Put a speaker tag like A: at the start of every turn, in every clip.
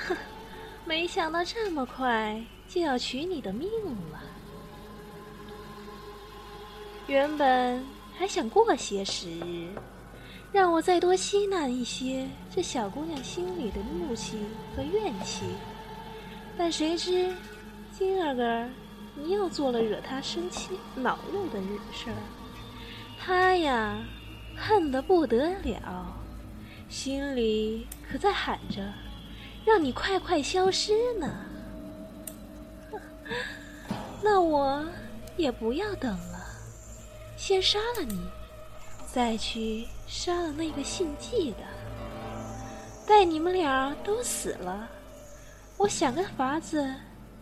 A: 呵，没想到这么快就要取你的命了。原本还想过些时日，让我再多吸纳一些这小姑娘心里的怒气和怨气，但谁知今儿个你又做了惹她生气恼怒的事儿，她呀恨得不得了，心里可在喊着。让你快快消失呢？那我也不要等了，先杀了你，再去杀了那个姓季的。待你们俩都死了，我想个法子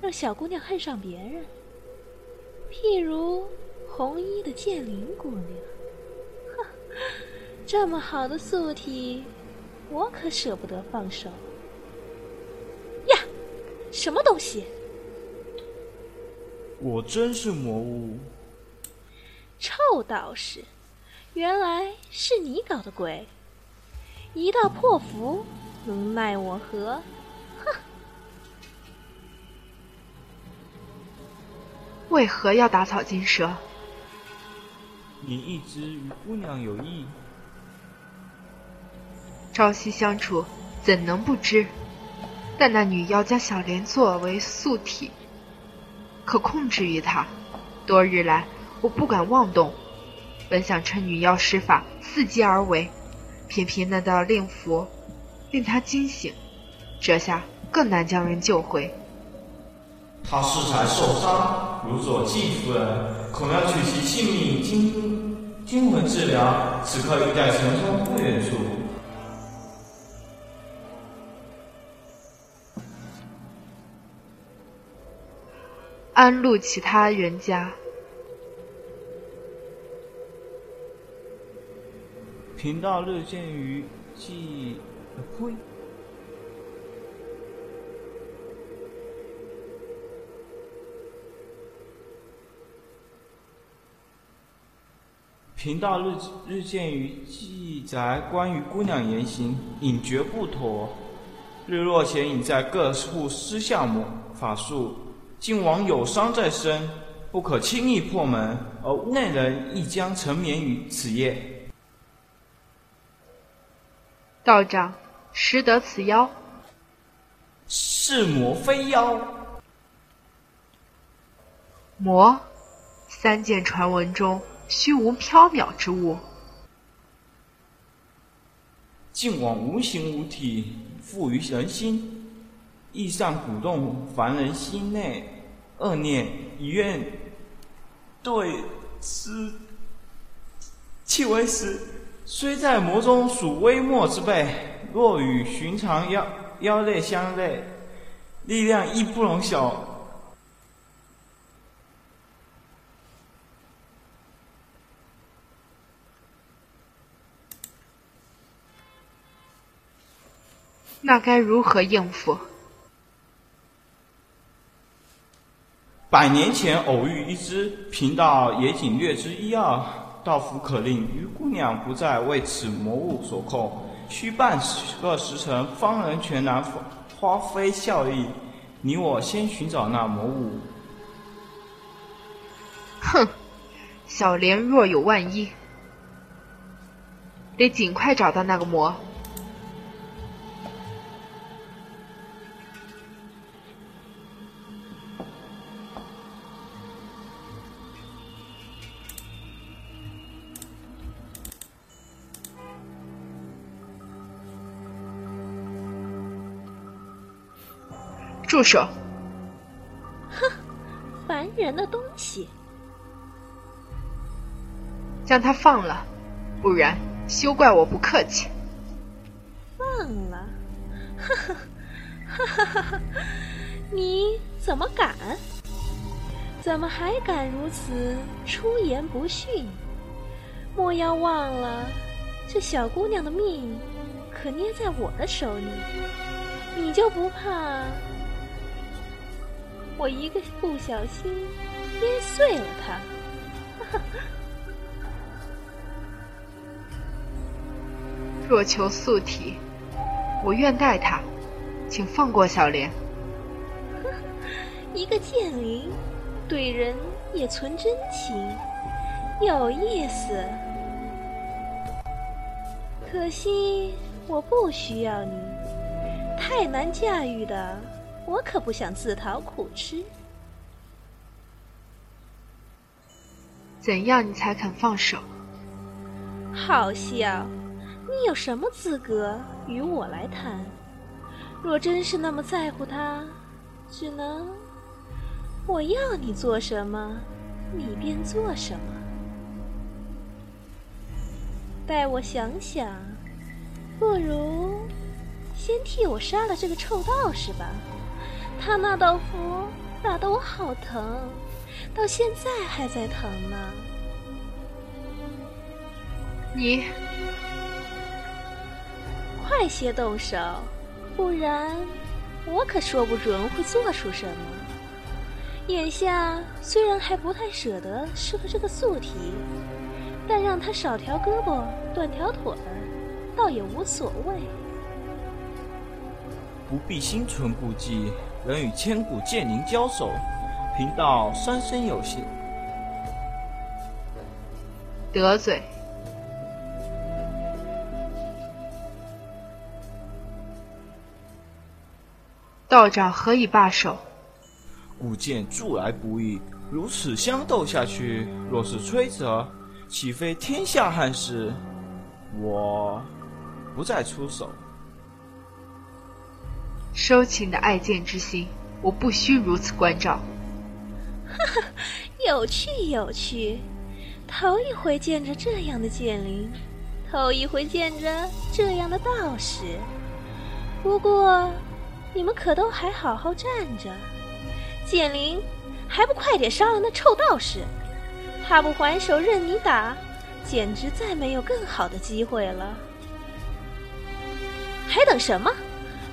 A: 让小姑娘恨上别人，譬如红衣的剑灵姑娘。哼，这么好的素体，我可舍不得放手。什么东西？
B: 我真是魔物！
A: 臭道士，原来是你搞的鬼！一道破符能奈我何？哼！
C: 为何要打草惊蛇？
B: 你一直与姑娘有意，
C: 朝夕相处，怎能不知？但那女妖将小莲作为宿体，可控制于她。多日来，我不敢妄动。本想趁女妖施法，伺机而为，偏偏那道令符令她惊醒，这下更难将人救回。
D: 他适才受伤，如左季夫人恐要取其性命，经经魂治疗，此刻已在城中不远处。
C: 安陆其他人家。
B: 贫道日见于季，呸！贫道日日见于记载关于姑娘言行，隐觉不妥。日落前已在各处施下魔法术。靖王有伤在身，不可轻易破门，而屋内人亦将沉眠于此夜。
C: 道长，识得此妖？
B: 是魔非妖？
C: 魔，三剑传闻中虚无缥缈之物。
B: 靖王无形无体，附于人心。意善鼓动凡人心内恶念，以愿对之其为实。虽在魔中属微末之辈，若与寻常妖妖类相类，力量亦不容小。
C: 那该如何应付？
B: 百年前偶遇一只，贫道也仅略知一二。道符可令于姑娘不再为此魔物所控，需半个时辰方能全然发挥效力。你我先寻找那魔物。
C: 哼，小莲若有万一，得尽快找到那个魔。住手！
A: 哼，烦人的东西！
C: 将他放了，不然休怪我不客气。
A: 放了？哈哈，哈哈哈哈！你怎么敢？怎么还敢如此出言不逊？莫要忘了，这小姑娘的命可捏在我的手里，你就不怕？我一个不小心捏碎了它。
C: 若求素体，我愿待他。请放过小莲。
A: 一个剑灵，对人也存真情，有意思。可惜我不需要你，太难驾驭的，我可不想自讨苦吃。
C: 怎样你才肯放手？
A: 好笑！你有什么资格与我来谈？若真是那么在乎他，只能我要你做什么，你便做什么。待我想想，不如先替我杀了这个臭道士吧。他那道符打得我好疼，到现在还在疼呢。
C: 你。
A: 快些动手，不然我可说不准会做出什么。眼下虽然还不太舍得吃了这个素体，但让他少条胳膊断条腿儿，倒也无所谓。
B: 不必心存顾忌，能与千古剑灵交手，贫道三生有幸。
C: 得罪。道长何以罢手？
B: 古剑铸来不易，如此相斗下去，若是摧折，岂非天下憾事？我不再出手。
C: 收起你的爱剑之心，我不需如此关照。
A: 哈哈，有趣有趣，头一回见着这样的剑灵，头一回见着这样的道士。不过。你们可都还好好站着，剑灵，还不快点杀了那臭道士！他不还手任你打，简直再没有更好的机会了。还等什么？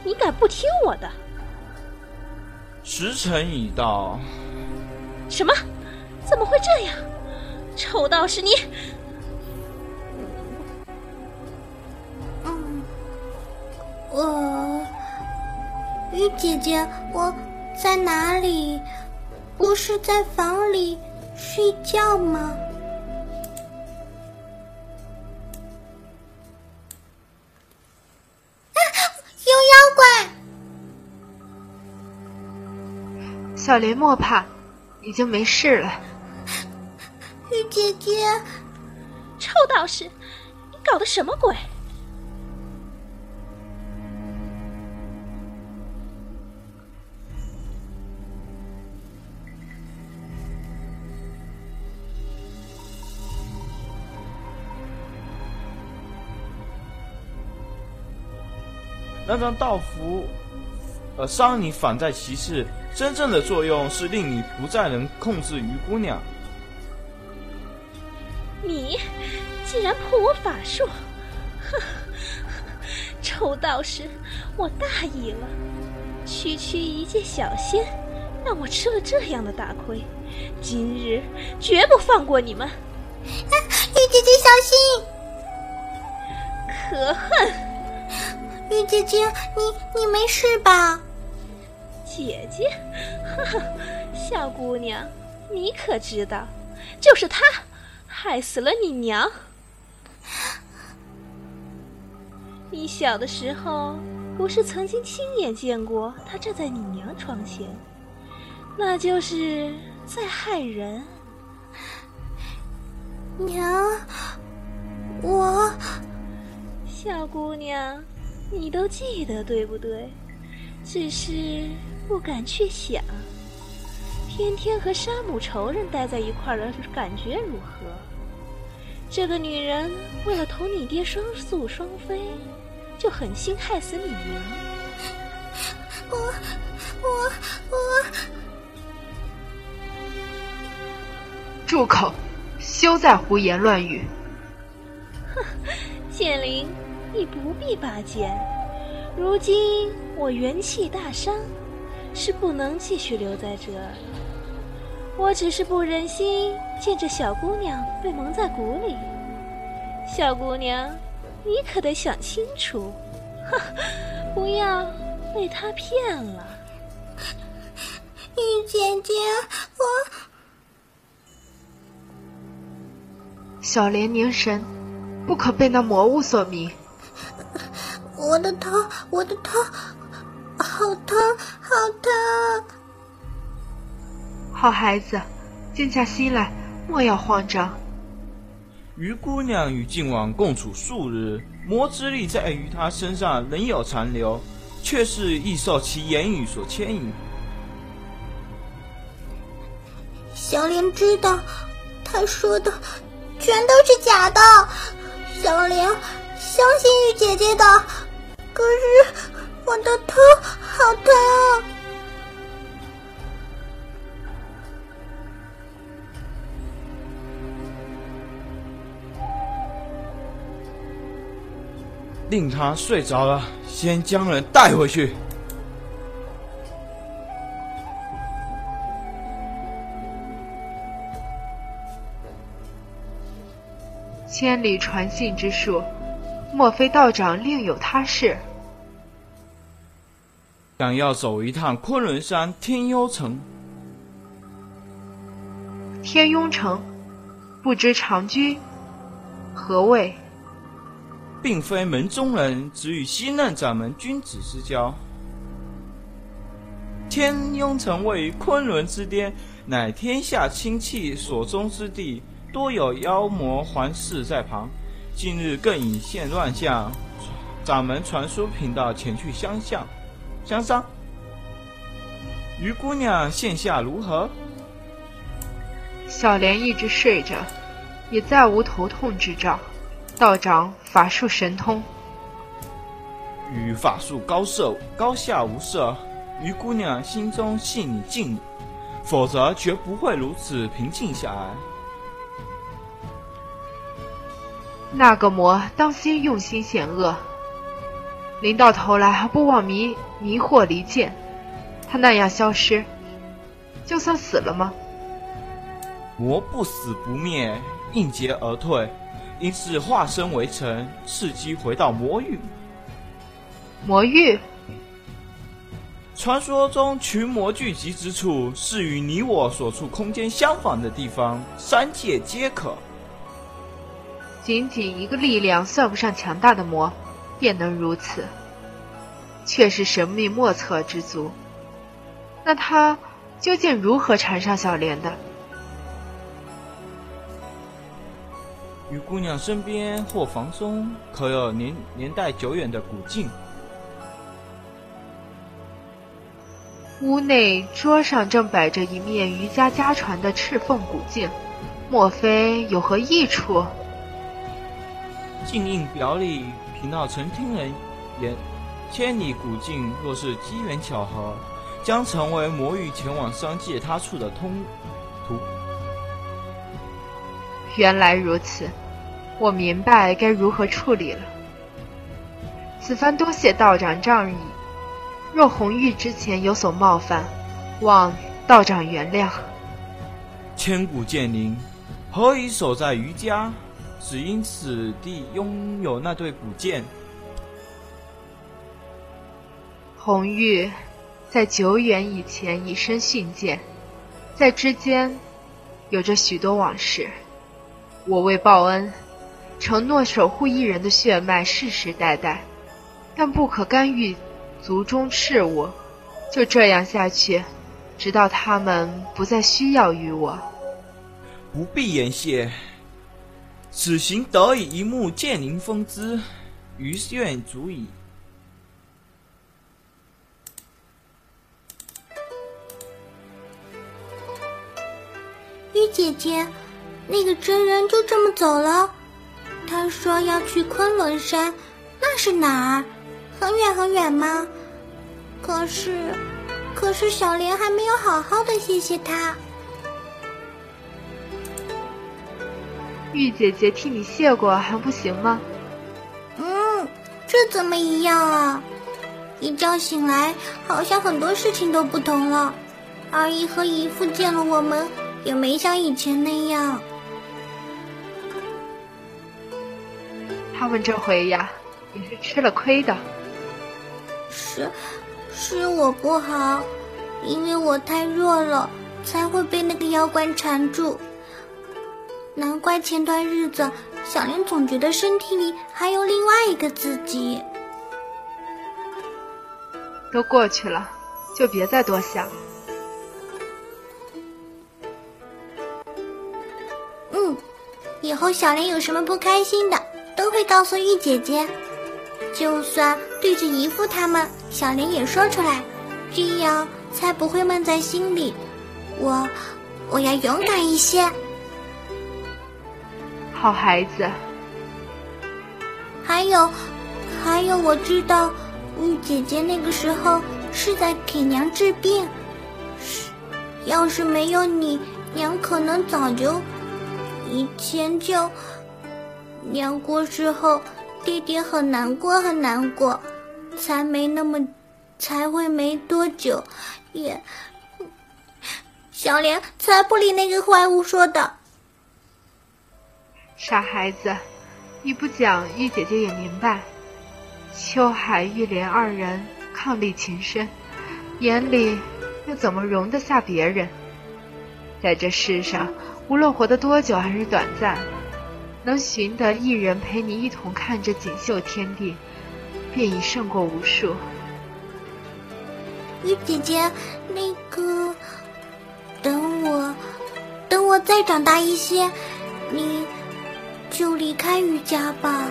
A: 你敢不听我的？
B: 时辰已到。
A: 什么？怎么会这样？臭道士，你……
E: 嗯，我。玉姐姐，我在哪里？不是在房里睡觉吗？
C: 小莲莫怕，已经没事了。
E: 玉姐姐，
A: 臭道士，你搞的什么鬼？
B: 那张道符，呃，伤你反在其次，真正的作用是令你不再能控制于姑娘。
A: 你竟然破我法术！哼，臭道士，我大意了。区区一介小仙，让我吃了这样的大亏，今日绝不放过你们！
E: 玉姐姐小心！
A: 可恨！
E: 玉姐姐，你你没事吧？
A: 姐姐，哈哈，小姑娘，你可知道，就是他害死了你娘。你小的时候不是曾经亲眼见过他站在你娘床前，那就是在害人。
E: 娘，我，
A: 小姑娘。你都记得对不对？只是不敢去想。天天和杀母仇人待在一块儿的感觉如何？这个女人为了同你爹双宿双飞，就狠心害死你娘。
E: 我我我！
C: 住口！休再胡言乱语！
A: 哼，剑灵。你不必拔剑，如今我元气大伤，是不能继续留在这儿。我只是不忍心见这小姑娘被蒙在鼓里。小姑娘，你可得想清楚，不要被他骗了。
E: 玉姐姐，我……
C: 小莲凝神，不可被那魔物所迷。
E: 我的头，我的头，好疼，好疼！
C: 好孩子，静下心来，莫要慌张。
B: 于姑娘与靖王共处数日，魔之力在于她身上仍有残留，却是易受其言语所牵引。
E: 小莲知道，他说的全都是假的。小莲相信玉姐姐的，可是我的头好疼。
B: 令他睡着了，先将人带回去。
C: 千里传信之术，莫非道长另有他事？
B: 想要走一趟昆仑山天幽城。
C: 天雍城，不知长居何谓？
B: 并非门中人，只与新任掌门君子之交。天墉城位于昆仑之巅，乃天下清气所宗之地。多有妖魔环伺在旁，近日更引现乱象。掌门传书频道前去相向相商。于姑娘现下如何？
C: 小莲一直睡着，也再无头痛之兆。道长法术神通，
B: 与法术高涉高下无涉。于姑娘心中信你敬你，否则绝不会如此平静下来。
C: 那个魔当心用心险恶，临到头来还不忘迷迷惑离间。他那样消失，就算死了吗？
B: 魔不死不灭，应劫而退，因是化身为尘，伺机回到魔域。
C: 魔域？
B: 传说中群魔聚集之处，是与你我所处空间相仿的地方，三界皆可。
C: 仅仅一个力量算不上强大的魔，便能如此，却是神秘莫测之族。那他究竟如何缠上小莲的？
B: 于姑娘身边或房中，可有年年代久远的古镜？
C: 屋内桌上正摆着一面瑜伽家传的赤凤古镜，莫非有何益处？
B: 镜印表里贫道曾听人言，千里古镜若是机缘巧合，将成为魔域前往三界他处的通途。
C: 原来如此，我明白该如何处理了。此番多谢道长仗义，若红玉之前有所冒犯，望道长原谅。
B: 千古剑灵，何以守在余家？只因此地拥有那对古剑。
C: 红玉在久远以前以身殉剑，在之间有着许多往事。我为报恩，承诺守护一人的血脉世世代代，但不可干预族中事务。就这样下去，直到他们不再需要于我。
B: 不必言谢。此行得以一目剑灵风姿，余愿足矣。
E: 玉姐姐，那个真人就这么走了？他说要去昆仑山，那是哪儿？很远很远吗？可是，可是小莲还没有好好的谢谢他。
C: 玉姐姐替你谢过，还不行吗？
E: 嗯，这怎么一样啊？一觉醒来，好像很多事情都不同了。二姨和姨父见了我们，也没像以前那样。
C: 他们这回呀，也是吃了亏的。
E: 是，是我不好，因为我太弱了，才会被那个妖怪缠住。难怪前段日子小莲总觉得身体里还有另外一个自己。
C: 都过去了，就别再多想。
E: 嗯，以后小莲有什么不开心的，都会告诉玉姐姐。就算对着姨父他们，小莲也说出来，这样才不会闷在心里。我，我要勇敢一些。
C: 好孩子。
E: 还有，还有，我知道。玉姐姐那个时候是在给娘治病，是，要是没有你，娘可能早就，以前就，娘过世后，爹爹很难过很难过，才没那么，才会没多久，也，小莲才不理那个坏物说的，
C: 傻孩子，你不讲，玉姐姐也明白。秋海、玉莲二人伉俪情深，眼里又怎么容得下别人？在这世上，无论活得多久还是短暂，能寻得一人陪你一同看着锦绣天地，便已胜过无数。
E: 玉姐姐，那个，等我，等我再长大一些，你就离开玉家吧，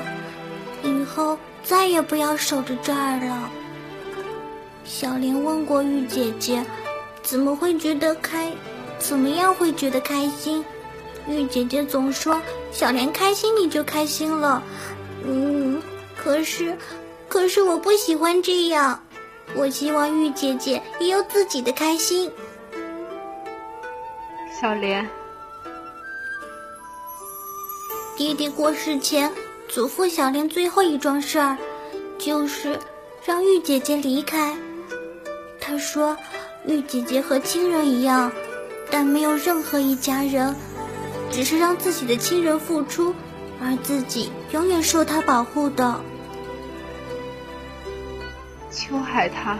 E: 以后。再也不要守着这儿了。小莲问过玉姐姐，怎么会觉得开？怎么样会觉得开心？玉姐姐总说小莲开心你就开心了。嗯，可是，可是我不喜欢这样。我希望玉姐姐也有自己的开心。
C: 小莲，
E: 爹爹过世前。祖父小莲最后一桩事儿，就是让玉姐姐离开。他说，玉姐姐和亲人一样，但没有任何一家人，只是让自己的亲人付出，而自己永远受他保护的。
C: 秋海，他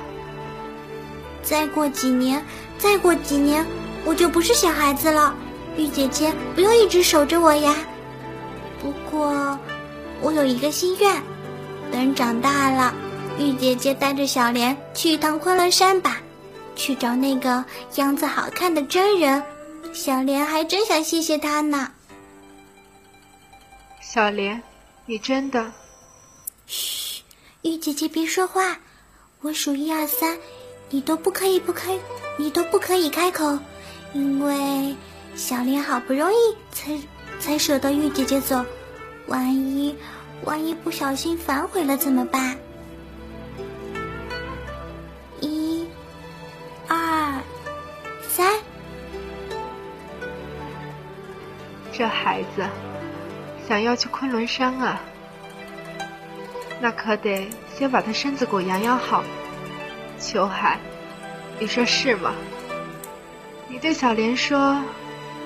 E: 再过几年，再过几年，我就不是小孩子了。玉姐姐不用一直守着我呀。不过。我有一个心愿，等长大了，玉姐姐带着小莲去一趟昆仑山吧，去找那个样子好看的真人。小莲还真想谢谢他呢。
C: 小莲，你真的？
E: 嘘，玉姐姐别说话，我数一二三，你都不可以不开，你都不可以开口，因为小莲好不容易才才舍得玉姐姐走。万一，万一不小心反悔了怎么办？一、二、三，
C: 这孩子想要去昆仑山啊，那可得先把他身子骨养养好。秋海，你说是吗？你对小莲说：“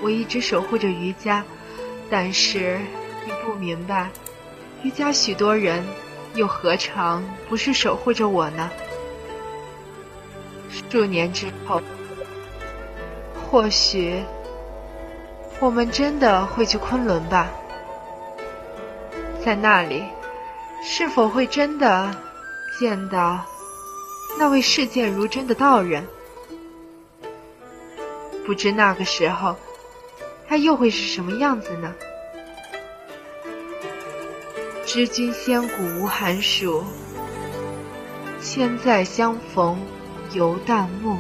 C: 我一直守护着余家，但是……”你不明白，余家许多人，又何尝不是守护着我呢？数年之后，或许我们真的会去昆仑吧。在那里，是否会真的见到那位视剑如真的道人？不知那个时候，他又会是什么样子呢？知君仙骨无寒暑，千载相逢犹淡暮。